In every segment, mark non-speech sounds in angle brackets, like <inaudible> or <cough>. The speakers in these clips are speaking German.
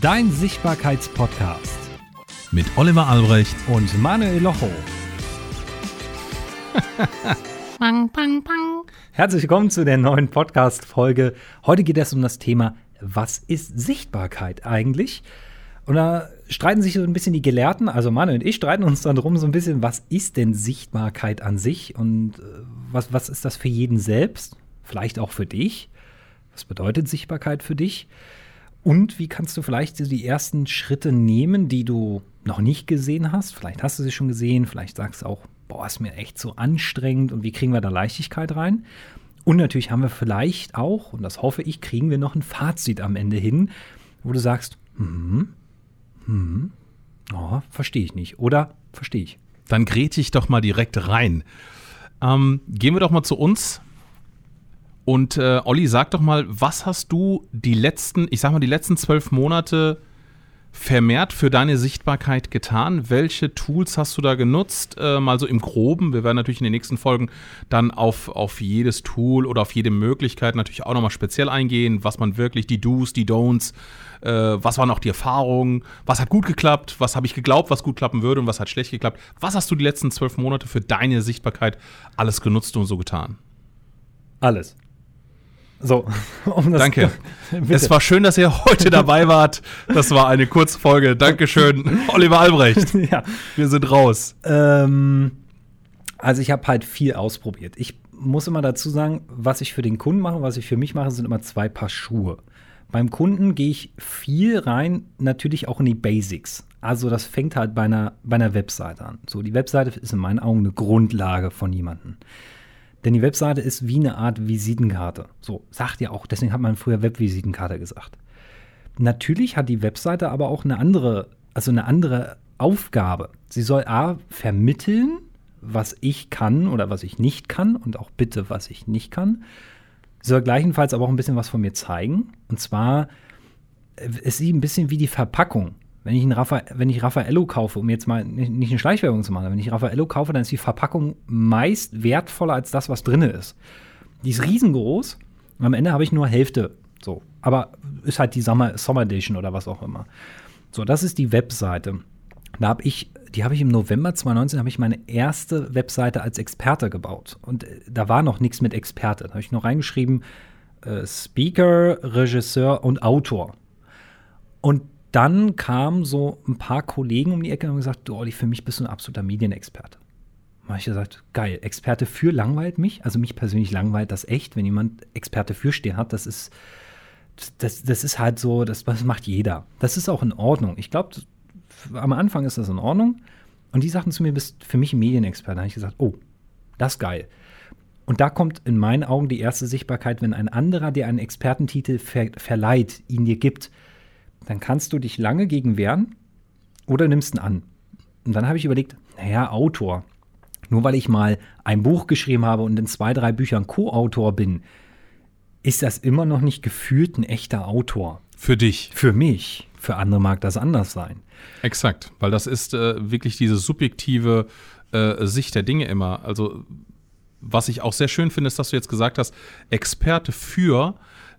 dein Sichtbarkeitspodcast mit Oliver Albrecht und Manuel Locho. Bang, <laughs> bang, bang. Herzlich willkommen zu der neuen Podcast-Folge. Heute geht es um das Thema, was ist Sichtbarkeit eigentlich? Und da streiten sich so ein bisschen die Gelehrten, also Manuel und ich streiten uns dann drum so ein bisschen, was ist denn Sichtbarkeit an sich und äh, was, was ist das für jeden selbst? Vielleicht auch für dich? Was bedeutet Sichtbarkeit für dich? Und wie kannst du vielleicht die ersten Schritte nehmen, die du noch nicht gesehen hast? Vielleicht hast du sie schon gesehen, vielleicht sagst du auch, boah, ist mir echt so anstrengend und wie kriegen wir da Leichtigkeit rein? Und natürlich haben wir vielleicht auch, und das hoffe ich, kriegen wir noch ein Fazit am Ende hin, wo du sagst, hm, hm, oh, verstehe ich nicht. Oder verstehe ich. Dann gräte ich doch mal direkt rein. Ähm, gehen wir doch mal zu uns. Und äh, Olli, sag doch mal, was hast du die letzten, ich sag mal, die letzten zwölf Monate vermehrt für deine Sichtbarkeit getan? Welche Tools hast du da genutzt? Äh, mal so im Groben. Wir werden natürlich in den nächsten Folgen dann auf, auf jedes Tool oder auf jede Möglichkeit natürlich auch nochmal speziell eingehen, was man wirklich, die Do's, die Don'ts, äh, was waren auch die Erfahrungen, was hat gut geklappt, was habe ich geglaubt, was gut klappen würde und was hat schlecht geklappt. Was hast du die letzten zwölf Monate für deine Sichtbarkeit alles genutzt und so getan? Alles. So, <laughs> um Danke. <laughs> es war schön, dass ihr heute dabei wart. Das war eine Kurzfolge. Dankeschön, <laughs> Oliver Albrecht. ja. Wir sind raus. Ähm, also ich habe halt viel ausprobiert. Ich muss immer dazu sagen, was ich für den Kunden mache, was ich für mich mache, sind immer zwei Paar Schuhe. Beim Kunden gehe ich viel rein, natürlich auch in die Basics. Also das fängt halt bei einer, bei einer Webseite an. So, die Webseite ist in meinen Augen eine Grundlage von jemandem. Denn die Webseite ist wie eine Art Visitenkarte. So, sagt ja auch, deswegen hat man früher Webvisitenkarte gesagt. Natürlich hat die Webseite aber auch eine andere, also eine andere Aufgabe. Sie soll A vermitteln, was ich kann oder was ich nicht kann und auch bitte, was ich nicht kann. Sie soll gleichenfalls aber auch ein bisschen was von mir zeigen. Und zwar äh, ist sie ein bisschen wie die Verpackung. Wenn ich, Raffa wenn ich Raffaello kaufe, um jetzt mal nicht, nicht eine Schleichwerbung zu machen, wenn ich Raffaello kaufe, dann ist die Verpackung meist wertvoller als das, was drin ist. Die ist riesengroß und am Ende habe ich nur Hälfte. So. Aber ist halt die Summer, Summer Edition oder was auch immer. So, das ist die Webseite. Da habe ich, die habe ich im November 2019 habe ich meine erste Webseite als Experte gebaut. Und äh, da war noch nichts mit Experte. Da habe ich noch reingeschrieben, äh, Speaker, Regisseur und Autor. Und dann kamen so ein paar Kollegen um die Ecke und haben gesagt, du Olli, für mich bist du ein absoluter Medienexperte. Da habe ich gesagt, geil, Experte für langweilt mich. Also mich persönlich langweilt das echt, wenn jemand Experte für stehen hat. Das ist, das, das ist halt so, das, das macht jeder. Das ist auch in Ordnung. Ich glaube, am Anfang ist das in Ordnung. Und die sagten zu mir, bist für mich ein Medienexperte. Da habe ich gesagt, oh, das ist geil. Und da kommt in meinen Augen die erste Sichtbarkeit, wenn ein anderer dir einen Expertentitel ver verleiht, ihn dir gibt, dann kannst du dich lange gegen wehren oder nimmst ihn an. Und dann habe ich überlegt, naja, Autor. Nur weil ich mal ein Buch geschrieben habe und in zwei, drei Büchern Co-Autor bin, ist das immer noch nicht gefühlt ein echter Autor. Für dich. Für mich. Für andere mag das anders sein. Exakt, weil das ist äh, wirklich diese subjektive äh, Sicht der Dinge immer. Also, was ich auch sehr schön finde, ist, dass du jetzt gesagt hast, Experte für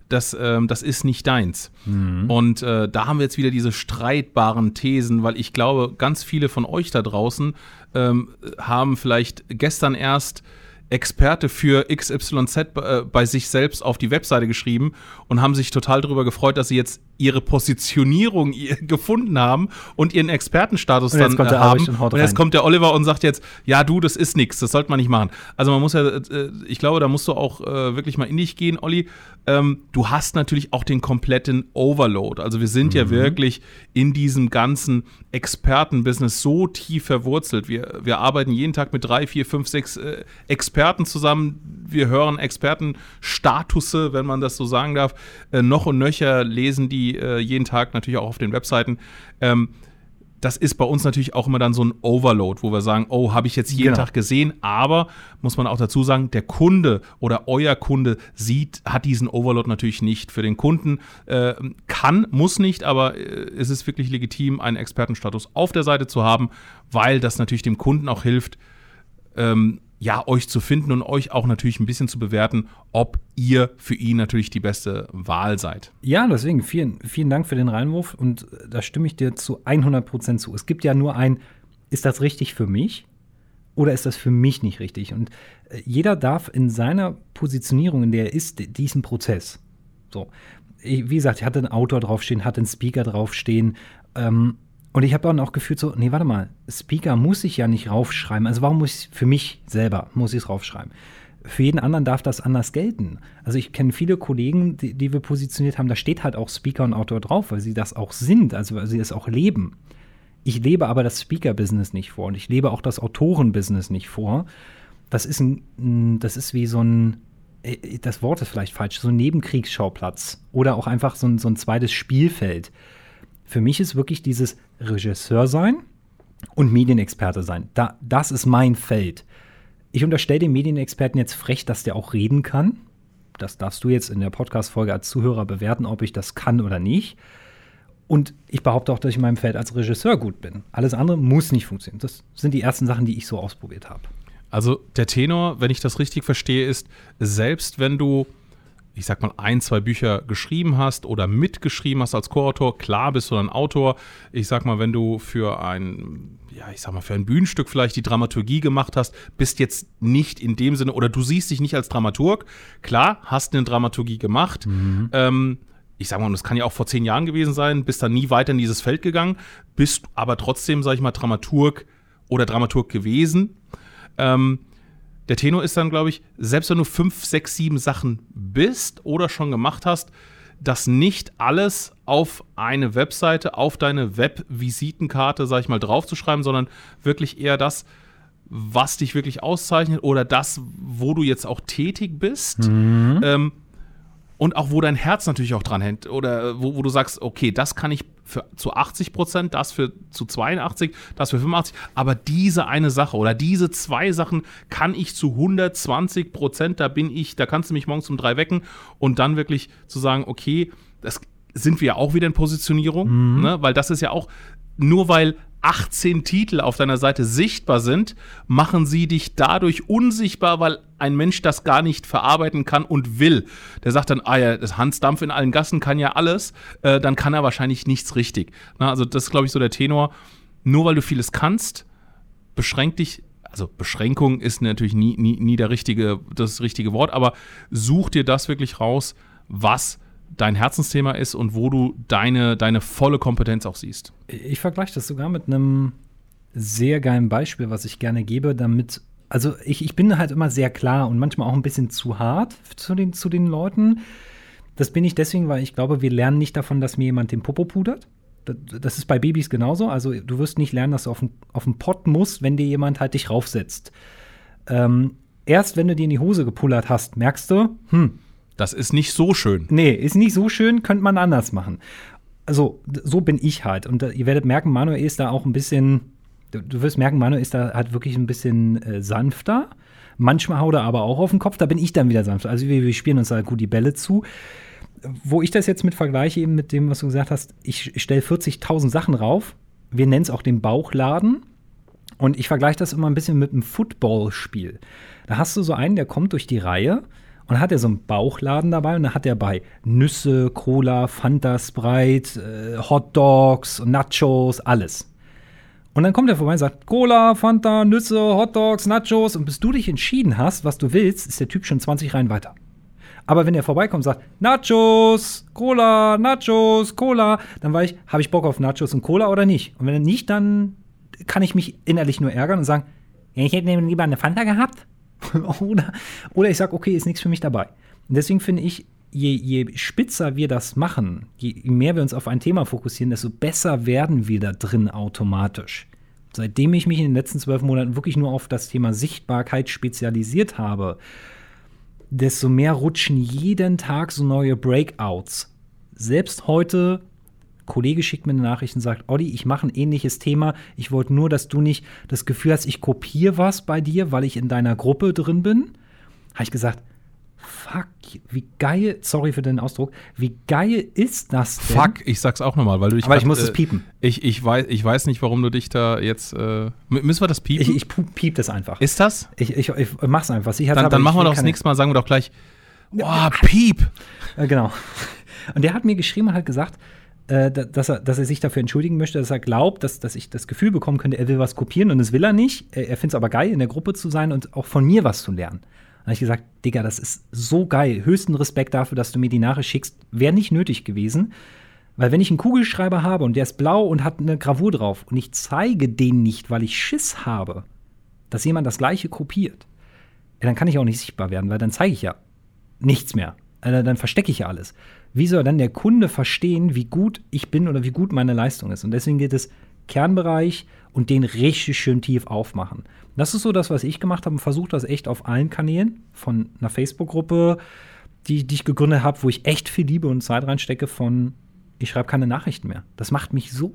das, ähm, das ist nicht deins. Mhm. Und äh, da haben wir jetzt wieder diese streitbaren Thesen, weil ich glaube, ganz viele von euch da draußen ähm, haben vielleicht gestern erst Experte für XYZ äh, bei sich selbst auf die Webseite geschrieben und haben sich total darüber gefreut, dass sie jetzt ihre Positionierung <laughs> gefunden haben und ihren Expertenstatus dann äh, haben. Und, und jetzt kommt der Oliver und sagt jetzt, ja du, das ist nichts, das sollte man nicht machen. Also man muss ja, äh, ich glaube, da musst du auch äh, wirklich mal in dich gehen, Olli. Ähm, du hast natürlich auch den kompletten Overload. Also wir sind mhm. ja wirklich in diesem ganzen Expertenbusiness so tief verwurzelt. Wir, wir arbeiten jeden Tag mit drei, vier, fünf, sechs äh, Experten zusammen. Wir hören Expertenstatuse, wenn man das so sagen darf, äh, noch und nöcher lesen die äh, jeden Tag natürlich auch auf den Webseiten. Ähm, das ist bei uns natürlich auch immer dann so ein Overload, wo wir sagen, oh, habe ich jetzt jeden genau. Tag gesehen, aber muss man auch dazu sagen, der Kunde oder euer Kunde sieht, hat diesen Overload natürlich nicht. Für den Kunden äh, kann, muss nicht, aber äh, es ist wirklich legitim, einen Expertenstatus auf der Seite zu haben, weil das natürlich dem Kunden auch hilft, ähm, ja, euch zu finden und euch auch natürlich ein bisschen zu bewerten, ob ihr für ihn natürlich die beste Wahl seid. Ja, deswegen vielen, vielen Dank für den Reinwurf und äh, da stimme ich dir zu 100 Prozent zu. Es gibt ja nur ein, ist das richtig für mich oder ist das für mich nicht richtig? Und äh, jeder darf in seiner Positionierung, in der er ist, diesen Prozess. So, ich, wie gesagt, ich hatte einen Autor draufstehen, hatte einen Speaker draufstehen. Ähm, und ich habe dann auch gefühlt so, nee, warte mal, Speaker muss ich ja nicht raufschreiben. Also warum muss ich für mich selber, muss ich es raufschreiben? Für jeden anderen darf das anders gelten. Also ich kenne viele Kollegen, die, die wir positioniert haben, da steht halt auch Speaker und Autor drauf, weil sie das auch sind, also weil sie es auch leben. Ich lebe aber das Speaker-Business nicht vor und ich lebe auch das Autoren-Business nicht vor. Das ist ein, das ist wie so ein, äh, das Wort ist vielleicht falsch, so ein Nebenkriegsschauplatz oder auch einfach so ein, so ein zweites Spielfeld. Für mich ist wirklich dieses Regisseur sein und Medienexperte sein. Da, das ist mein Feld. Ich unterstelle dem Medienexperten jetzt frech, dass der auch reden kann. Das darfst du jetzt in der Podcast-Folge als Zuhörer bewerten, ob ich das kann oder nicht. Und ich behaupte auch, dass ich in meinem Feld als Regisseur gut bin. Alles andere muss nicht funktionieren. Das sind die ersten Sachen, die ich so ausprobiert habe. Also der Tenor, wenn ich das richtig verstehe, ist, selbst wenn du, ich sag mal, ein, zwei Bücher geschrieben hast oder mitgeschrieben hast als Co-Autor, klar bist du ein Autor. Ich sag mal, wenn du für ein, ja, ich sag mal, für ein Bühnenstück vielleicht die Dramaturgie gemacht hast, bist jetzt nicht in dem Sinne, oder du siehst dich nicht als Dramaturg. Klar, hast eine Dramaturgie gemacht. Mhm. Ähm, ich sag mal, das kann ja auch vor zehn Jahren gewesen sein, bist dann nie weiter in dieses Feld gegangen, bist aber trotzdem, sag ich mal, Dramaturg oder Dramaturg gewesen. Ähm, der Tenor ist dann, glaube ich, selbst wenn du fünf, sechs, sieben Sachen bist oder schon gemacht hast, das nicht alles auf eine Webseite, auf deine Web-Visitenkarte, sag ich mal, draufzuschreiben, sondern wirklich eher das, was dich wirklich auszeichnet oder das, wo du jetzt auch tätig bist. Mhm. Ähm, und auch wo dein Herz natürlich auch dran hängt oder äh, wo, wo du sagst, okay, das kann ich für zu 80 Prozent, das für zu 82, das für 85, aber diese eine Sache oder diese zwei Sachen kann ich zu 120 Prozent, da bin ich, da kannst du mich morgens um drei wecken und dann wirklich zu sagen, okay, das sind wir ja auch wieder in Positionierung, mhm. ne? weil das ist ja auch, nur weil 18 Titel auf deiner Seite sichtbar sind, machen sie dich dadurch unsichtbar, weil ein Mensch das gar nicht verarbeiten kann und will. Der sagt dann, ah ja, das Hans Dampf in allen Gassen kann ja alles, äh, dann kann er wahrscheinlich nichts richtig. Na, also das ist, glaube ich, so der Tenor. Nur weil du vieles kannst, beschränkt dich also Beschränkung ist natürlich nie, nie, nie der richtige, das richtige Wort, aber such dir das wirklich raus, was dein Herzensthema ist und wo du deine, deine volle Kompetenz auch siehst. Ich vergleiche das sogar mit einem sehr geilen Beispiel, was ich gerne gebe, damit, also ich, ich bin halt immer sehr klar und manchmal auch ein bisschen zu hart zu den, zu den Leuten. Das bin ich deswegen, weil ich glaube, wir lernen nicht davon, dass mir jemand den Popo pudert. Das ist bei Babys genauso. Also du wirst nicht lernen, dass du auf den, auf den Pott musst, wenn dir jemand halt dich raufsetzt. Ähm, erst wenn du dir in die Hose gepullert hast, merkst du, hm, das ist nicht so schön. Nee, ist nicht so schön, könnte man anders machen. Also, so bin ich halt. Und uh, ihr werdet merken, Manuel ist da auch ein bisschen, du, du wirst merken, Manuel ist da halt wirklich ein bisschen äh, sanfter. Manchmal haut er aber auch auf den Kopf, da bin ich dann wieder sanfter. Also, wir, wir spielen uns da gut die Bälle zu. Wo ich das jetzt mit vergleiche, eben mit dem, was du gesagt hast, ich, ich stelle 40.000 Sachen rauf. Wir nennen es auch den Bauchladen. Und ich vergleiche das immer ein bisschen mit einem Footballspiel. Da hast du so einen, der kommt durch die Reihe und hat er so einen Bauchladen dabei und dann hat er bei Nüsse, Cola, Fanta, Sprite, äh, Hot Dogs, Nachos, alles. Und dann kommt er vorbei und sagt, Cola, Fanta, Nüsse, Hot Dogs, Nachos. Und bis du dich entschieden hast, was du willst, ist der Typ schon 20 Reihen weiter. Aber wenn er vorbeikommt und sagt, Nachos, Cola, Nachos, Cola, dann weiß ich, habe ich Bock auf Nachos und Cola oder nicht? Und wenn er nicht, dann kann ich mich innerlich nur ärgern und sagen, ich hätte lieber eine Fanta gehabt. <laughs> oder, oder ich sage, okay, ist nichts für mich dabei. Und deswegen finde ich, je, je spitzer wir das machen, je mehr wir uns auf ein Thema fokussieren, desto besser werden wir da drin automatisch. Seitdem ich mich in den letzten zwölf Monaten wirklich nur auf das Thema Sichtbarkeit spezialisiert habe, desto mehr rutschen jeden Tag so neue Breakouts. Selbst heute Kollege schickt mir eine Nachricht und sagt, Olli, ich mache ein ähnliches Thema. Ich wollte nur, dass du nicht das Gefühl hast, ich kopiere was bei dir, weil ich in deiner Gruppe drin bin. Habe ich gesagt, fuck, wie geil, sorry für den Ausdruck, wie geil ist das denn? Fuck, ich sag's auch nochmal, weil du dich Aber ich grad, muss es äh, piepen. Ich, ich, weiß, ich weiß nicht, warum du dich da jetzt. Äh, müssen wir das piepen? Ich, ich piep das einfach. ist das? Ich, ich, ich mach's einfach. Sicher Dann, dann machen wir doch das nächste Mal, sagen wir doch gleich. <laughs> Oh, Piep! Äh, genau. Und der hat mir geschrieben und hat gesagt, äh, da- dass, er, dass er sich dafür entschuldigen möchte, dass er glaubt, dass, dass ich das Gefühl bekommen könnte, er will was kopieren und das will er nicht. Er, er findet es aber geil, in der Gruppe zu sein und auch von mir was zu lernen. Dann habe ich gesagt, Digga, das ist so geil. Höchsten Respekt dafür, dass du mir die Nachricht schickst. Wäre nicht nötig gewesen. Weil wenn ich einen Kugelschreiber habe und der ist blau und hat eine Gravur drauf und ich zeige den nicht, weil ich Schiss habe, dass jemand das gleiche kopiert, ja, dann kann ich auch nicht sichtbar werden, weil dann zeige ich ja nichts mehr. Also dann verstecke ich ja alles. Wie soll dann der Kunde verstehen, wie gut ich bin oder wie gut meine Leistung ist? Und deswegen geht es Kernbereich und den richtig schön tief aufmachen. Das ist so das, was ich gemacht habe und versuche das echt auf allen Kanälen von einer Facebook-Gruppe, die, die ich gegründet habe, wo ich echt viel Liebe und Zeit reinstecke von, ich schreibe keine Nachrichten mehr. Das macht mich so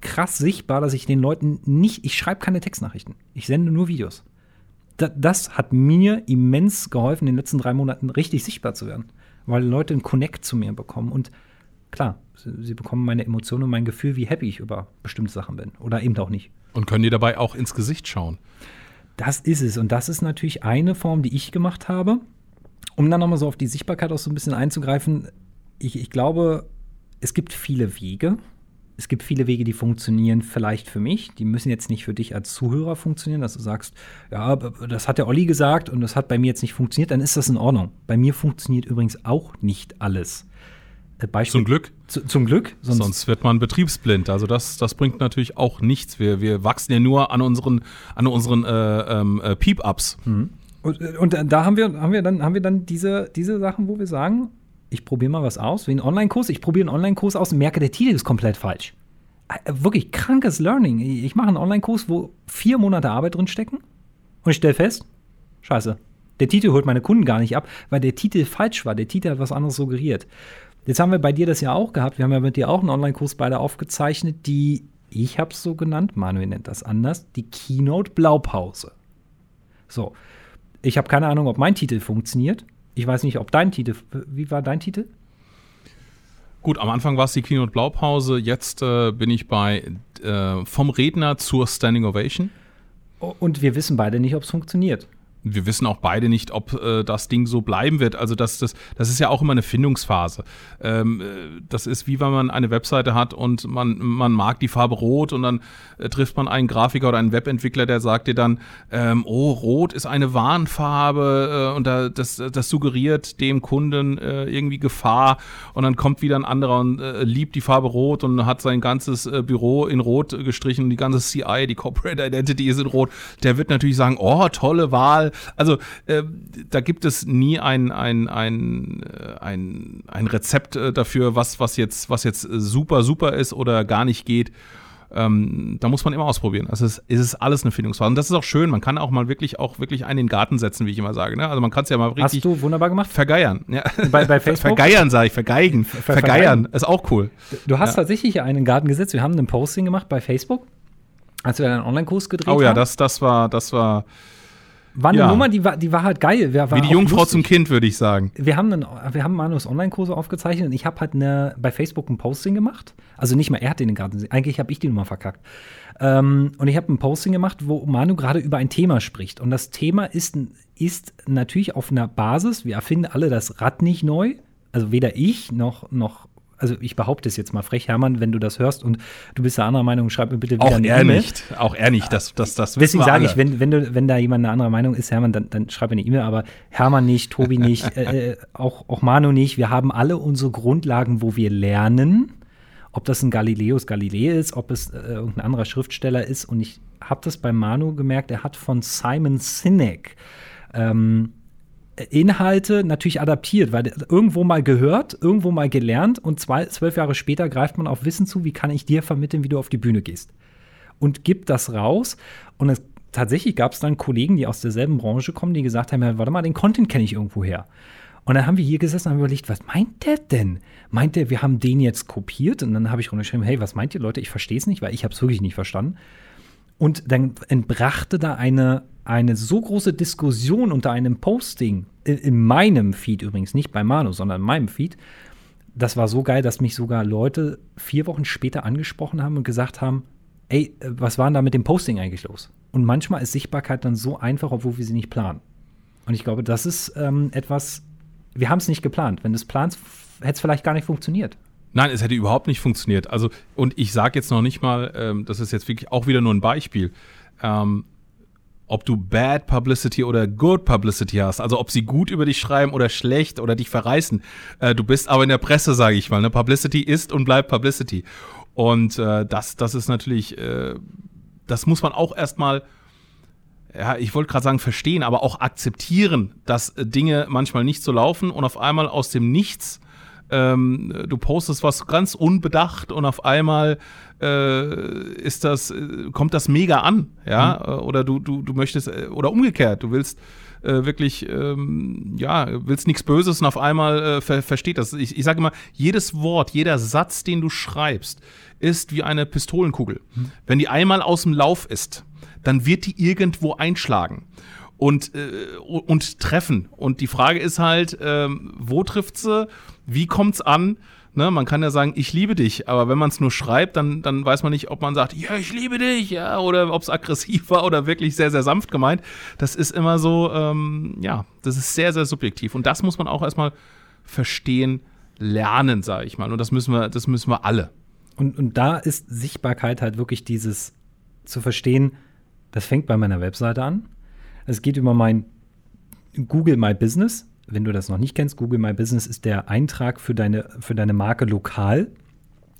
krass sichtbar, dass ich den Leuten nicht, ich schreibe keine Textnachrichten. Ich sende nur Videos. Da, das hat mir immens geholfen, in den letzten drei Monaten richtig sichtbar zu werden, weil Leute einen Connect zu mir bekommen und klar, sie, sie bekommen meine Emotionen und mein Gefühl, wie happy ich über bestimmte Sachen bin oder eben auch nicht. Und können dir dabei auch ins Gesicht schauen. Das ist es. Und das ist natürlich eine Form, die ich gemacht habe. Um dann nochmal so auf die Sichtbarkeit auch so ein bisschen einzugreifen. Ich, ich glaube, es gibt viele Wege. Es gibt viele Wege, die funktionieren vielleicht für mich. Die müssen jetzt nicht für dich als Zuhörer funktionieren, dass du sagst, ja, das hat der Olli gesagt und das hat bei mir jetzt nicht funktioniert, dann ist das in Ordnung. Bei mir funktioniert übrigens auch nicht alles. Äh, Beispiel, Zum Glück. Zu, zum Glück. Sonst, Sonst wird man betriebsblind. Also das, das bringt natürlich auch nichts. Wir, wir wachsen ja nur an unseren, an unseren äh, ähm, äh, Peep-Ups. Und, und da haben wir, haben wir dann, haben wir dann diese, diese Sachen, wo wir sagen, ich probiere mal was aus, wie ein Online-Kurs. Ich probiere einen Online-Kurs aus und merke, der Titel ist komplett falsch. Äh, Wirklich krankes Learning. Ich mache einen Online-Kurs, wo vier Monate Arbeit drin stecken und ich stelle fest, scheiße, der Titel holt meine Kunden gar nicht ab, weil der Titel falsch war. Der Titel hat was anderes suggeriert. Jetzt haben wir bei dir das ja auch gehabt. Wir haben ja mit dir auch einen Online-Kurs beide aufgezeichnet, die, ich habe es so genannt, Manuel nennt das anders, die Keynote Blaupause. So, ich habe keine Ahnung, ob mein Titel funktioniert. Ich weiß nicht, ob dein Titel, wie war dein Titel? Gut, am Anfang war es die Keynote Blaupause. Jetzt äh, bin ich bei äh, vom Redner zur Standing Ovation. Und wir wissen beide nicht, ob es funktioniert. Wir wissen auch beide nicht, ob äh, das Ding so bleiben wird. Also das, das, das ist ja auch immer eine Findungsphase. Ähm, äh, das ist wie wenn man eine Webseite hat und man, man mag die Farbe Rot und dann äh, trifft man einen Grafiker oder einen Webentwickler, der sagt dir dann, ähm, oh, Rot ist eine Warnfarbe äh, und da, das, das suggeriert dem Kunden äh, irgendwie Gefahr und dann kommt wieder ein anderer und äh, liebt die Farbe Rot und hat sein ganzes Büro in Rot gestrichen, die ganze CI, die Corporate Identity ist in Rot. Der wird natürlich sagen, oh, tolle Wahl. Also äh, da gibt es nie ein, ein, ein, äh, ein, ein Rezept äh, dafür, was, was, jetzt, was jetzt super, super ist oder gar nicht geht. Ähm, da muss man immer ausprobieren. Also es, es ist alles eine Findungsphase. Und das ist auch schön. Man kann auch mal wirklich auch wirklich einen in den Garten setzen, wie ich immer sage. Ne? Also man kann es ja mal richtig Hast du wunderbar gemacht? vergeiern. Ja. Bei- bei <laughs> Facebook? Vergeiern, sage ich, vergeigen. vergeiern. Ist auch cool. Du hast Ja. tatsächlich einen Garten gesetzt. Wir haben ein Posting gemacht bei Facebook, als wir einen Online-Kurs gedreht Oh ja, haben. das, das war, das war war eine ja. Nummer, die war, die war halt geil. War wie die Jungfrau lustig. zum Kind, würde ich sagen. wir haben, einen, wir haben Manus Online-Kurse aufgezeichnet und ich habe halt eine, bei Facebook ein Posting gemacht. Also nicht mal er hat den Garten, eigentlich habe ich die Nummer verkackt. Ähm, und ich habe ein Posting gemacht, wo Manu gerade über ein Thema spricht. Und das Thema ist, ist natürlich auf einer Basis, wir erfinden alle das Rad nicht neu. Also weder ich noch, noch also ich behaupte es jetzt mal frech, Hermann, wenn du das hörst und du bist der anderer Meinung, schreib mir bitte wieder Auch eine er nicht. Auch er nicht. Das, das, das Deswegen sage ich, wenn, wenn, du, wenn da jemand eine andere Meinung ist, Hermann, dann, dann schreib mir eine E-Mail, aber Hermann nicht, Tobi <laughs> nicht, äh, äh, auch, auch Manu nicht. Wir haben alle unsere Grundlagen, wo wir lernen. Ob das ein Galileus Galilei ist, ob es äh, irgendein anderer Schriftsteller ist. Und ich habe das bei Manu gemerkt, er hat von Simon Sinek ähm, Inhalte natürlich adaptiert, weil irgendwo mal gehört, irgendwo mal gelernt und zwei, zwölf Jahre später greift man auf Wissen zu, wie kann ich dir vermitteln, wie du auf die Bühne gehst. Und gibt das raus. Und es, tatsächlich gab es dann Kollegen, die aus derselben Branche kommen, die gesagt haben, ja, warte mal, den Content kenne ich irgendwo her. Und dann haben wir hier gesessen und haben überlegt, was meint der denn? Meint der, wir haben den jetzt kopiert? Und dann habe ich runtergeschrieben, hey, was meint ihr, Leute? Ich verstehe es nicht, weil ich habe es wirklich nicht verstanden. Und dann entbrachte da eine, eine so große Diskussion unter einem Posting. in, in meinem Feed übrigens, nicht bei Manu, sondern in meinem Feed, das war so geil, dass mich sogar Leute vier Wochen später angesprochen haben und gesagt haben, ey, äh, was war denn da mit dem Posting eigentlich los? Und manchmal ist Sichtbarkeit dann so einfach, obwohl wir sie nicht planen. Und ich glaube, das ist ähm, etwas, wir haben es nicht geplant. Wenn du es planst, hätte es vielleicht gar nicht funktioniert. Nein, es hätte überhaupt nicht funktioniert. Also, und ich sage jetzt noch nicht mal, ähm, das ist jetzt wirklich auch wieder nur ein Beispiel, ähm, ob du Bad Publicity oder Good Publicity hast, also ob sie gut über dich schreiben oder schlecht oder dich verreißen. Äh, du bist aber in der Presse, sage ich mal. Ne? Publicity ist und bleibt Publicity. Und äh, das, das ist natürlich, äh, das muss man auch erstmal, ja, ich wollte gerade sagen, verstehen, aber auch akzeptieren, dass äh, Dinge manchmal nicht so laufen und auf einmal aus dem Nichts ähm, du postest was ganz unbedacht und auf einmal äh, ist das, äh, kommt das mega an, ja, mhm. oder du, du, du möchtest, äh, oder umgekehrt, du willst äh, wirklich, ähm, ja, willst nichts Böses und auf einmal äh, ver versteht das. Ich, ich sage immer, jedes Wort, jeder Satz, den du schreibst, ist wie eine Pistolenkugel. Mhm. Wenn die einmal aus dem Lauf ist, dann wird die irgendwo einschlagen und, äh, und treffen. Und die Frage ist halt, ähm, wo trifft sie? Wie kommt's an? Ne, man kann ja sagen, ich liebe dich, aber wenn man es nur schreibt, dann, dann weiß man nicht, ob man sagt, ja, ich liebe dich, ja, oder ob es aggressiv war oder wirklich sehr, sehr sanft gemeint. Das ist immer so, ähm, ja, das ist sehr, sehr subjektiv. Und das muss man auch erstmal verstehen, lernen, sage ich mal. Und das müssen wir, das müssen wir alle. Und, und da ist Sichtbarkeit halt wirklich dieses zu verstehen, das fängt bei meiner Webseite an. Es geht über mein Google My Business wenn du das noch nicht kennst, Google My Business ist der Eintrag für deine, für deine Marke lokal.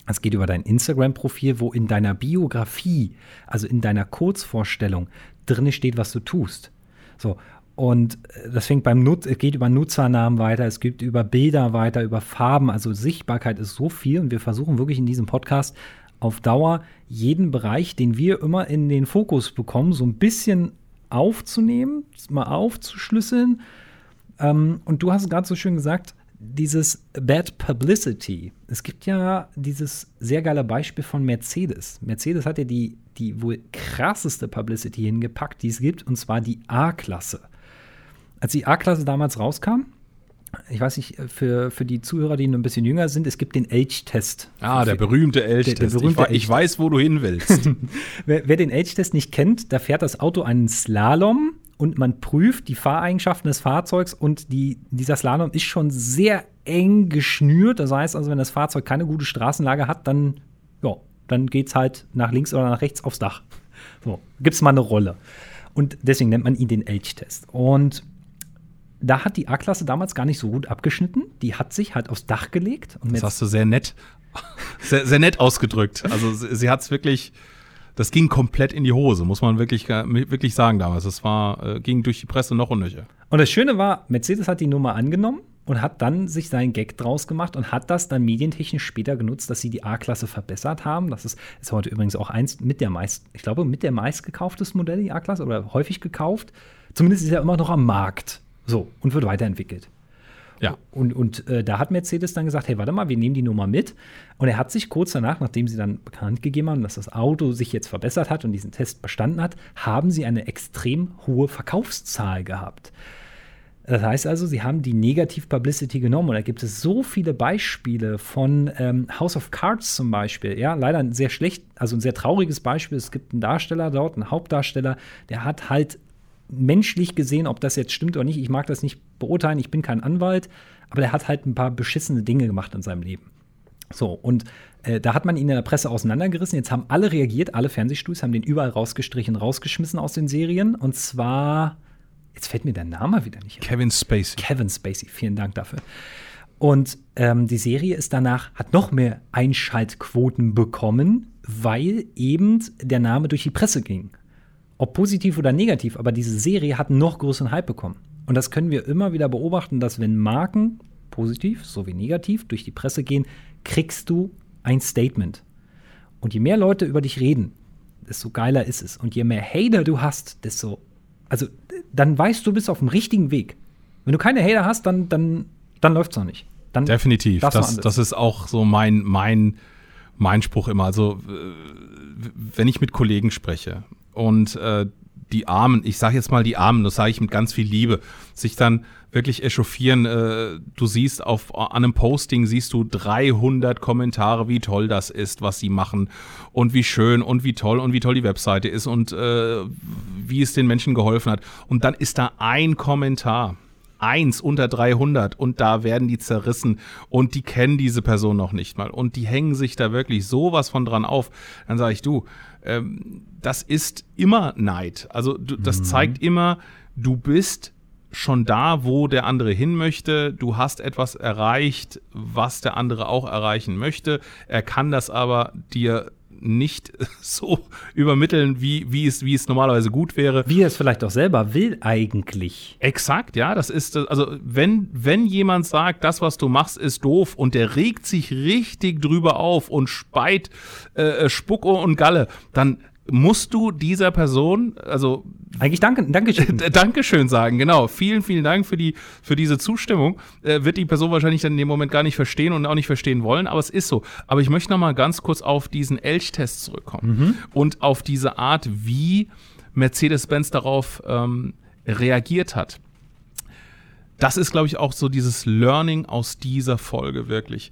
Es geht über dein Instagram-Profil, wo in deiner Biografie, also in deiner Kurzvorstellung, drin steht, was du tust. So. Und äh, das fängt beim Nut es geht über Nutzernamen weiter, es geht über Bilder weiter, über Farben. Also Sichtbarkeit ist so viel und wir versuchen wirklich in diesem Podcast auf Dauer jeden Bereich, den wir immer in den Fokus bekommen, so ein bisschen aufzunehmen, mal aufzuschlüsseln ähm, und du hast gerade so schön gesagt, dieses Bad Publicity. Es gibt ja dieses sehr geile Beispiel von Mercedes. Mercedes hat ja die, die wohl krasseste Publicity hingepackt, die es gibt, und zwar die A-Klasse. Als die A-Klasse damals rauskam, ich weiß nicht, für, für die Zuhörer, die ein bisschen jünger sind, es gibt den Elch-Test. Ah, der berühmte Elch-Test. Ich, ich, weiß, wo du hin willst. <laughs> wer, wer, den Elch-Test nicht kennt, da fährt das Auto einen Slalom und man prüft die Fahreigenschaften des Fahrzeugs und die, dieser Slalom ist schon sehr eng geschnürt. Das heißt also, wenn das Fahrzeug keine gute Straßenlage hat, dann, ja, dann geht es halt nach links oder nach rechts aufs Dach. So, gibt es mal eine Rolle. Und deswegen nennt man ihn den Elch-Test. Und da hat die A-Klasse damals gar nicht so gut abgeschnitten. Die hat sich halt aufs Dach gelegt. das hast du sehr nett, <laughs> sehr, sehr nett ausgedrückt. Also sie, sie hat es wirklich das ging komplett in die Hose, muss man wirklich, wirklich sagen damals. Das war, äh, ging durch die Presse noch und nöcher. Und das Schöne war, Mercedes hat die Nummer angenommen und hat dann sich seinen Gag draus gemacht und hat das dann medientechnisch später genutzt, dass sie die A-Klasse verbessert haben. Das ist, ist heute übrigens auch eins mit der meist, ich glaube, mit der meistgekauftes Modell, die A-Klasse, oder häufig gekauft. Zumindest ist er immer noch am Markt. So, und wird weiterentwickelt. Ja. Und, und äh, da hat Mercedes dann gesagt, hey, warte mal, wir nehmen die Nummer mit. Und er hat sich kurz danach, nachdem sie dann bekannt gegeben haben, dass das Auto sich jetzt verbessert hat und diesen Test bestanden hat, haben sie eine extrem hohe Verkaufszahl gehabt. Das heißt also, sie haben die Negativ-Publicity genommen und da gibt es so viele Beispiele von ähm, House of Cards zum Beispiel. Ja, leider ein sehr schlecht, also ein sehr trauriges Beispiel. Es gibt einen Darsteller dort, einen Hauptdarsteller, der hat halt menschlich gesehen, ob das jetzt stimmt oder nicht, ich mag das nicht beurteilen, ich bin kein Anwalt, aber der hat halt ein paar beschissene Dinge gemacht in seinem Leben. So, und äh, da hat man ihn in der Presse auseinandergerissen. Jetzt haben alle reagiert, alle Fernsehstudios haben den überall rausgestrichen, rausgeschmissen aus den Serien. Und zwar, jetzt fällt mir der Name wieder nicht ein. Kevin Spacey. Kevin Spacey, vielen Dank dafür. Und ähm, die Serie ist danach, hat noch mehr Einschaltquoten bekommen, weil eben der Name durch die Presse ging ob positiv oder negativ, aber diese Serie hat noch größeren Hype bekommen. Und das können wir immer wieder beobachten, dass wenn Marken positiv sowie negativ durch die Presse gehen, kriegst du ein Statement. Und je mehr Leute über dich reden, desto geiler ist es. Und je mehr Hater du hast, desto, also dann weißt du, du bist auf dem richtigen Weg. Wenn du keine Hater hast, dann, dann, dann läuft es noch nicht. Dann Definitiv. Das, das ist auch so mein, mein, mein Spruch immer. Also, wenn ich mit Kollegen spreche, und äh, die Armen, ich sage jetzt mal die Armen, das sage ich mit ganz viel Liebe, sich dann wirklich echauffieren. Äh, du siehst auf an einem Posting siehst du 300 Kommentare, wie toll das ist, was sie machen und wie schön und wie toll und wie toll die Webseite ist und äh, wie es den Menschen geholfen hat. Und dann ist da ein Kommentar eins unter 300 und da werden die zerrissen und die kennen diese Person noch nicht mal und die hängen sich da wirklich sowas von dran auf. Dann sage ich, du, ähm, das ist immer Neid. Also du, das mhm. zeigt immer, du bist schon da, wo der andere hin möchte. Du hast etwas erreicht, was der andere auch erreichen möchte. Er kann das aber dir nicht <laughs> so übermitteln, wie, wie, es, wie es normalerweise gut wäre. Wie er es vielleicht auch selber will, eigentlich. Exakt, ja. Das ist, also, wenn, wenn jemand sagt, das, was du machst, ist doof und der regt sich richtig drüber auf und speit äh, Spuck und Galle, dann musst du dieser Person, also eigentlich danke, Dankeschön. <laughs> Dankeschön sagen, genau. Vielen, vielen Dank für die für diese Zustimmung. Äh, wird die Person wahrscheinlich dann in dem Moment gar nicht verstehen und auch nicht verstehen wollen, aber es ist so. Aber ich möchte noch mal ganz kurz auf diesen Elch-Test zurückkommen mhm. und auf diese Art, wie Mercedes-Benz darauf ähm, reagiert hat. Das ist, glaube ich, auch so dieses Learning aus dieser Folge wirklich.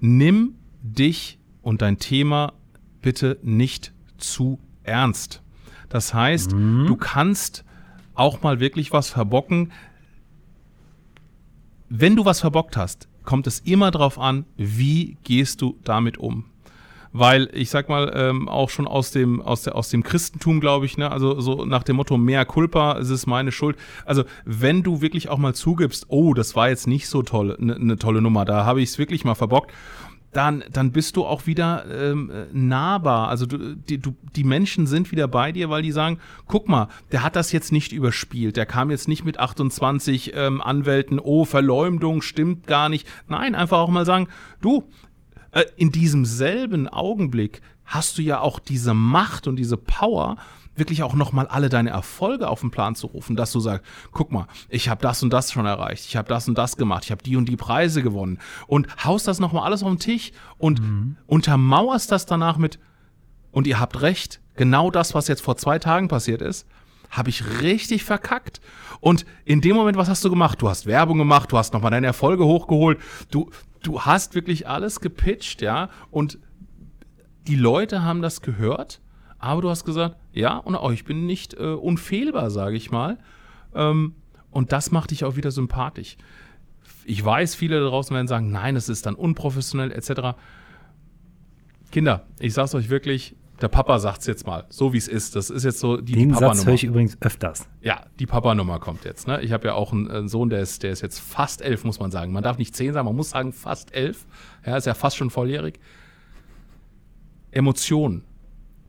Nimm dich und dein Thema bitte nicht zu ernst. Das heißt, mhm. du kannst auch mal wirklich was verbocken. Wenn du was verbockt hast, kommt es immer darauf an, wie gehst du damit um. Weil ich sag mal, ähm, auch schon aus dem, aus, der, aus dem Christentum, glaube ich, ne, also so nach dem Motto, mehr Culpa, es ist meine Schuld. Also, wenn du wirklich auch mal zugibst, oh, das war jetzt nicht so toll, eine ne tolle Nummer, da habe ich es wirklich mal verbockt dann, dann bist du auch wieder ähm, nahbar. Also du, die, du, die Menschen sind wieder bei dir, weil die sagen, guck mal, der hat das jetzt nicht überspielt. Der kam jetzt nicht mit 28 ähm, Anwälten, oh, Verleumdung stimmt gar nicht. Nein, einfach auch mal sagen, du, äh, in diesem selben Augenblick hast du ja auch diese Macht und diese Power, wirklich auch nochmal alle deine Erfolge auf den Plan zu rufen, dass du sagst, guck mal, ich habe das und das schon erreicht, ich habe das und das gemacht, ich habe die und die Preise gewonnen und haust das nochmal alles auf den Tisch und mhm. untermauerst das danach mit, und ihr habt recht, genau das, was jetzt vor zwei Tagen passiert ist, habe ich richtig verkackt. Und in dem Moment, was hast du gemacht? Du hast Werbung gemacht, du hast nochmal deine Erfolge hochgeholt, du, du hast wirklich alles gepitcht, ja, und die Leute haben das gehört aber du hast gesagt, ja, und auch ich bin nicht äh, unfehlbar, sage ich mal. Ähm, und das macht dich auch wieder sympathisch. Ich weiß, viele da draußen werden sagen, nein, es ist dann unprofessionell etc. Kinder, ich sag's euch wirklich, der Papa sagt's jetzt mal, so wie es ist. Das ist jetzt so die, Den die Papa-Nummer. Satz höre ich übrigens öfters. Ja, die Papa-Nummer kommt jetzt. Ne? Ich habe ja auch einen, einen, Sohn, der ist, der ist jetzt fast elf, muss man sagen. Man darf nicht zehn sagen, man muss sagen fast elf. Ja, ist ja fast schon volljährig. Emotionen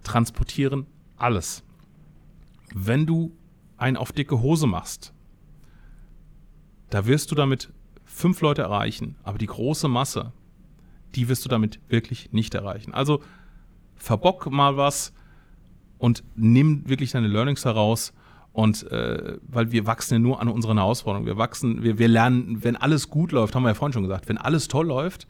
transportieren alles. Wenn du einen auf dicke Hose machst, da wirst du damit fünf Leute erreichen, aber die große Masse, die wirst du damit wirklich nicht erreichen. Also verbock mal was und nimm wirklich deine Learnings heraus. Und äh, weil wir wachsen ja nur an unseren Herausforderungen. Wir wachsen, wir, wir lernen, wenn alles gut läuft, haben wir ja vorhin schon gesagt, wenn alles toll läuft,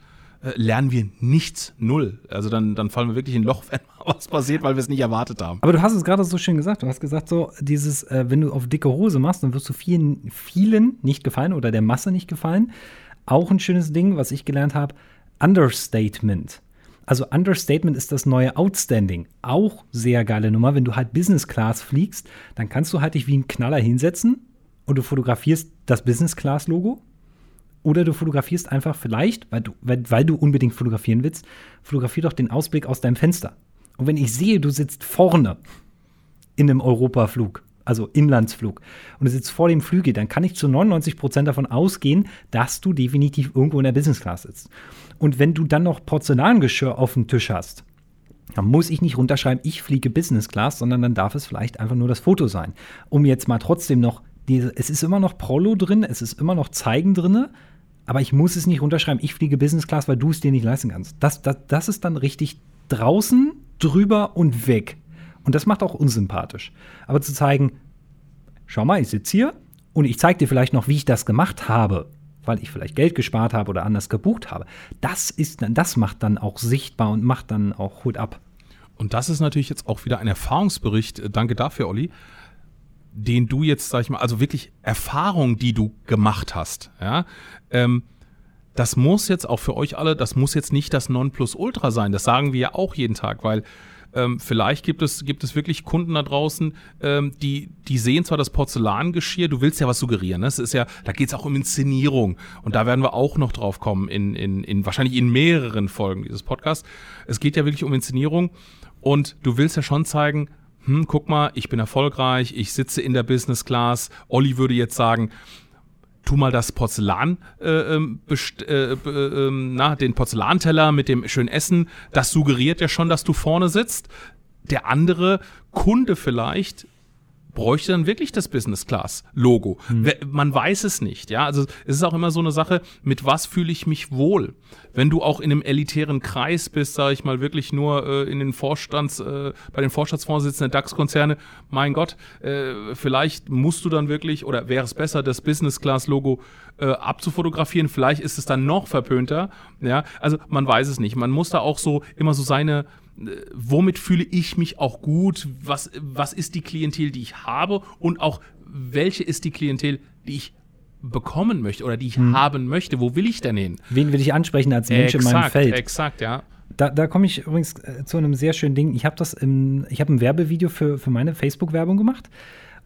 lernen wir nichts, null. Also dann, dann fallen wir wirklich in ein Loch, <laughs> wenn mal was passiert, weil wir es nicht erwartet haben. Aber du hast es gerade so schön gesagt. Du hast gesagt, so dieses, äh, wenn du auf dicke Hose machst, dann wirst du vielen, vielen nicht gefallen oder der Masse nicht gefallen. Auch ein schönes Ding, was ich gelernt habe, Understatement. Also Understatement ist das neue Outstanding. Auch sehr geile Nummer. Wenn du halt Business Class fliegst, dann kannst du halt dich wie ein Knaller hinsetzen und du fotografierst das Business Class Logo oder du fotografierst einfach vielleicht, weil du, weil, weil du unbedingt fotografieren willst, fotografier doch den Ausblick aus deinem Fenster. Und wenn ich sehe, du sitzt vorne in einem Europaflug, also Inlandsflug, und du sitzt vor dem Flügel, dann kann ich zu 99 Prozent davon ausgehen, dass du definitiv irgendwo in der Business Class sitzt. Und wenn du dann noch Porzellangeschirr auf dem Tisch hast, dann muss ich nicht runterschreiben, ich fliege Business Class, sondern dann darf es vielleicht einfach nur das Foto sein. Um jetzt mal trotzdem noch, diese, es ist immer noch Prolo drin, es ist immer noch Zeigen drin, aber ich muss es nicht runterschreiben, ich fliege Business Class, weil du es dir nicht leisten kannst. Das, das, das ist dann richtig draußen, drüber und weg. Und das macht auch unsympathisch. Aber zu zeigen, schau mal, ich sitze hier und ich zeige dir vielleicht noch, wie ich das gemacht habe, weil ich vielleicht Geld gespart habe oder anders gebucht habe. Das ist das macht dann auch sichtbar und macht dann auch Hut ab. Und das ist natürlich jetzt auch wieder ein Erfahrungsbericht, äh, danke dafür, Olli, den du jetzt, sag ich mal, also wirklich Erfahrung, die du gemacht hast, ja, ähm, das muss jetzt auch für euch alle, das muss jetzt nicht das Nonplusultra sein. Das sagen wir ja auch jeden Tag, weil ähm, vielleicht gibt es, gibt es wirklich Kunden da draußen, ähm, die, die sehen zwar das Porzellangeschirr, du willst ja was suggerieren. Ne? Es ist ja, da geht es auch um Inszenierung. Und da werden wir auch noch drauf kommen, in, in, in wahrscheinlich in mehreren Folgen dieses Podcasts. Es geht ja wirklich um Inszenierung. Und du willst ja schon zeigen, hm, guck mal, ich bin erfolgreich, ich sitze in der Business Class. Olli würde jetzt sagen, tu mal das Porzellan, äh, ähm, äh, äh, na, den Porzellanteller mit dem schönen Essen, das suggeriert ja schon, dass du vorne sitzt. Der andere Kunde vielleicht bräuchte dann wirklich das Business Class Logo. Hm. Man weiß es nicht, ja. Also es ist auch immer so eine Sache, mit was fühle ich mich wohl? Wenn du auch in einem elitären Kreis bist, sage ich mal, wirklich nur äh, in den Vorstands, äh, bei den Vorstandsvorsitzenden der DAX-Konzerne, mein Gott, äh, vielleicht musst du dann wirklich, oder wäre es besser, das Business Class Logo äh, abzufotografieren. Vielleicht ist es dann noch verpönter, ja. Also man weiß es nicht. Man muss da auch so immer so seine womit fühle ich mich auch gut, was, was ist die Klientel, die ich habe und auch welche ist die Klientel, die ich bekommen möchte oder die ich hm. haben möchte. Wo will ich denn hin? Wen will ich ansprechen als Mensch exakt, in meinem Feld? Exakt, ja. Da, da komme ich übrigens äh, zu einem sehr schönen Ding. Ich habe das im, ich habe ein Werbevideo für, für meine Facebook-Werbung gemacht.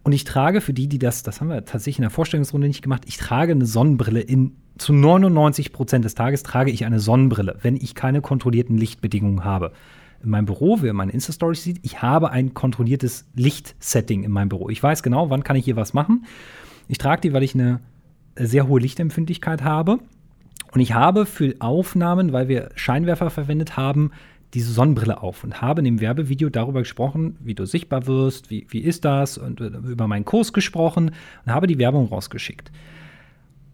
Und ich trage für die, die das, das haben wir tatsächlich in der Vorstellungsrunde nicht gemacht, ich trage eine Sonnenbrille in, zu 99 Prozent des Tages trage ich eine Sonnenbrille, wenn ich keine kontrollierten Lichtbedingungen habe in meinem Büro, wer meine Insta-Stories sieht, ich habe ein kontrolliertes Lichtsetting in meinem Büro. Ich weiß genau, wann kann ich hier was machen. Ich trage die, weil ich eine sehr hohe Lichtempfindlichkeit habe. Und ich habe für Aufnahmen, weil wir Scheinwerfer verwendet haben, diese Sonnenbrille auf und habe in dem Werbevideo darüber gesprochen, wie du sichtbar wirst, wie, wie ist das und äh, über meinen Kurs gesprochen und habe die Werbung rausgeschickt.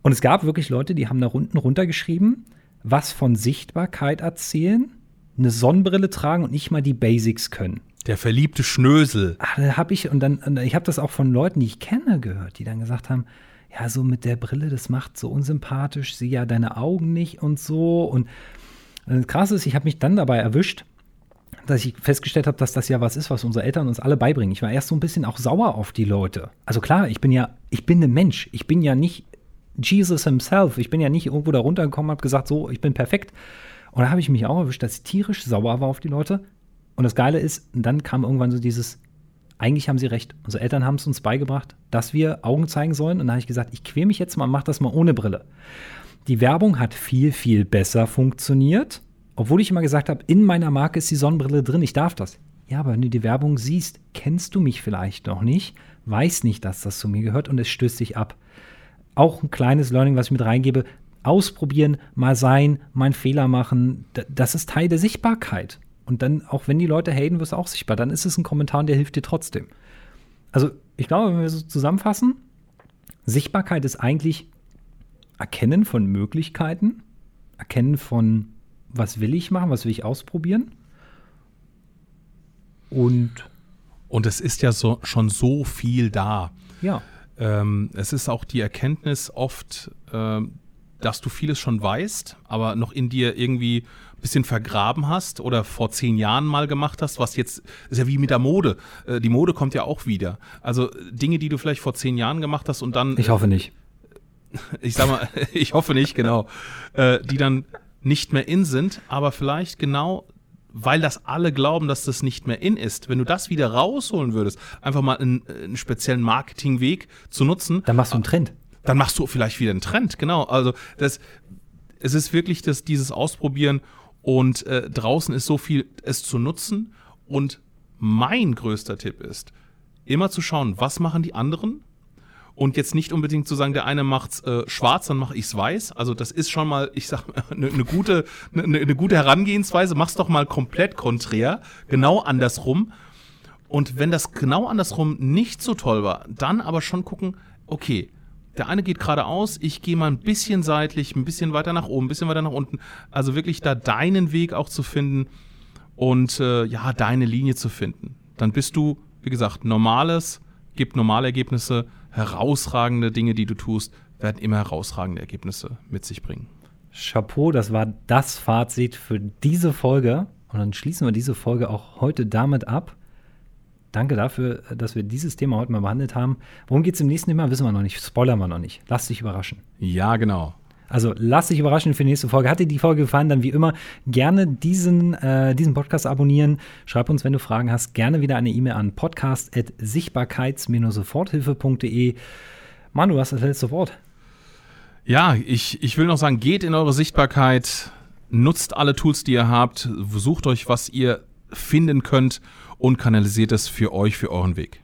Und es gab wirklich Leute, die haben da unten runtergeschrieben, was von Sichtbarkeit erzählen eine Sonnenbrille tragen und nicht mal die Basics können. Der verliebte Schnösel. Ach, da habe ich und dann und ich habe das auch von Leuten, die ich kenne, gehört, die dann gesagt haben, ja, so mit der Brille, das macht so unsympathisch, sieh ja deine Augen nicht und so und krass ist, ich habe mich dann dabei erwischt, dass ich festgestellt habe, dass das ja was ist, was unsere Eltern uns alle beibringen. Ich war erst so ein bisschen auch sauer auf die Leute. Also klar, ich bin ja, ich bin ein Mensch. Ich bin ja nicht Jesus himself. Ich bin ja nicht irgendwo da runtergekommen und habe gesagt, so, ich bin perfekt. Und da habe ich mich auch erwischt, dass ich tierisch sauer war auf die Leute. Und das Geile ist, dann kam irgendwann so dieses, eigentlich haben sie recht. Unsere Eltern haben es uns beigebracht, dass wir Augen zeigen sollen. Und da habe ich gesagt, ich quäle mich jetzt mal und mache das mal ohne Brille. Die Werbung hat viel, viel besser funktioniert. Obwohl ich immer gesagt habe, in meiner Marke ist die Sonnenbrille drin, ich darf das. Ja, aber wenn du die Werbung siehst, kennst du mich vielleicht noch nicht, weiß nicht, dass das zu mir gehört und es stößt dich ab. Auch ein kleines Learning, was ich mit reingebe, ausprobieren, mal sein, mal einen Fehler machen. Das ist Teil der Sichtbarkeit. Und dann, auch wenn die Leute haten, wirst du auch sichtbar. Dann ist es ein Kommentar und der hilft dir trotzdem. Also, ich glaube, wenn wir so zusammenfassen, Sichtbarkeit ist eigentlich Erkennen von Möglichkeiten, Erkennen von, was will ich machen, was will ich ausprobieren. Und. Und es ist ja so, schon so viel da. Ja. Ähm, es ist auch die Erkenntnis oft, ähm, dass du vieles schon weißt, aber noch in dir irgendwie ein bisschen vergraben hast oder vor zehn Jahren mal gemacht hast, was jetzt ist ja wie mit der Mode. Äh, die Mode kommt ja auch wieder. Also Dinge, die du vielleicht vor zehn Jahren gemacht hast und dann. Ich hoffe nicht. <laughs> Ich sag mal, <laughs> ich hoffe nicht, genau. Äh, die dann nicht mehr in sind, aber vielleicht genau weil das alle glauben, dass das nicht mehr in ist. Wenn du das wieder rausholen würdest, einfach mal einen, einen speziellen Marketingweg zu nutzen. Dann machst du einen Trend dann machst du vielleicht wieder einen Trend, genau. Also das, es ist wirklich das, dieses Ausprobieren und äh, draußen ist so viel, es zu nutzen. Und mein größter Tipp ist, immer zu schauen, was machen die anderen und jetzt nicht unbedingt zu sagen, der eine macht's äh, schwarz, dann mache ich's weiß. Also das ist schon mal, ich sag <laughs> eine ne gute eine ne gute Herangehensweise. Mach's doch mal komplett konträr, genau andersrum. Und wenn das genau andersrum nicht so toll war, dann aber schon gucken, okay, der eine geht geradeaus, ich gehe mal ein bisschen seitlich, ein bisschen weiter nach oben, ein bisschen weiter nach unten. Also wirklich da deinen Weg auch zu finden und äh, ja, deine Linie zu finden. Dann bist du, wie gesagt, normales, gibt normale Ergebnisse, herausragende Dinge, die du tust, werden immer herausragende Ergebnisse mit sich bringen. Chapeau, das war das Fazit für diese Folge. Und dann schließen wir diese Folge auch heute damit ab. Danke dafür, dass wir dieses Thema heute mal behandelt haben. Worum geht es im nächsten Thema, wissen wir noch nicht. Spoilern wir noch nicht. Lass dich überraschen. Ja, genau. Also lass dich überraschen für die nächste Folge. Hat dir die Folge gefallen, dann wie immer gerne diesen, äh, diesen Podcast abonnieren. Schreib uns, wenn du Fragen hast, gerne wieder eine E-Mail an podcast.sichtbarkeits-soforthilfe.de. Manu, du hast das letzte Wort. Ja, ich, ich will noch sagen, geht in eure Sichtbarkeit, nutzt alle Tools, die ihr habt, sucht euch, was ihr finden könnt und kanalisiert es für euch, für euren Weg.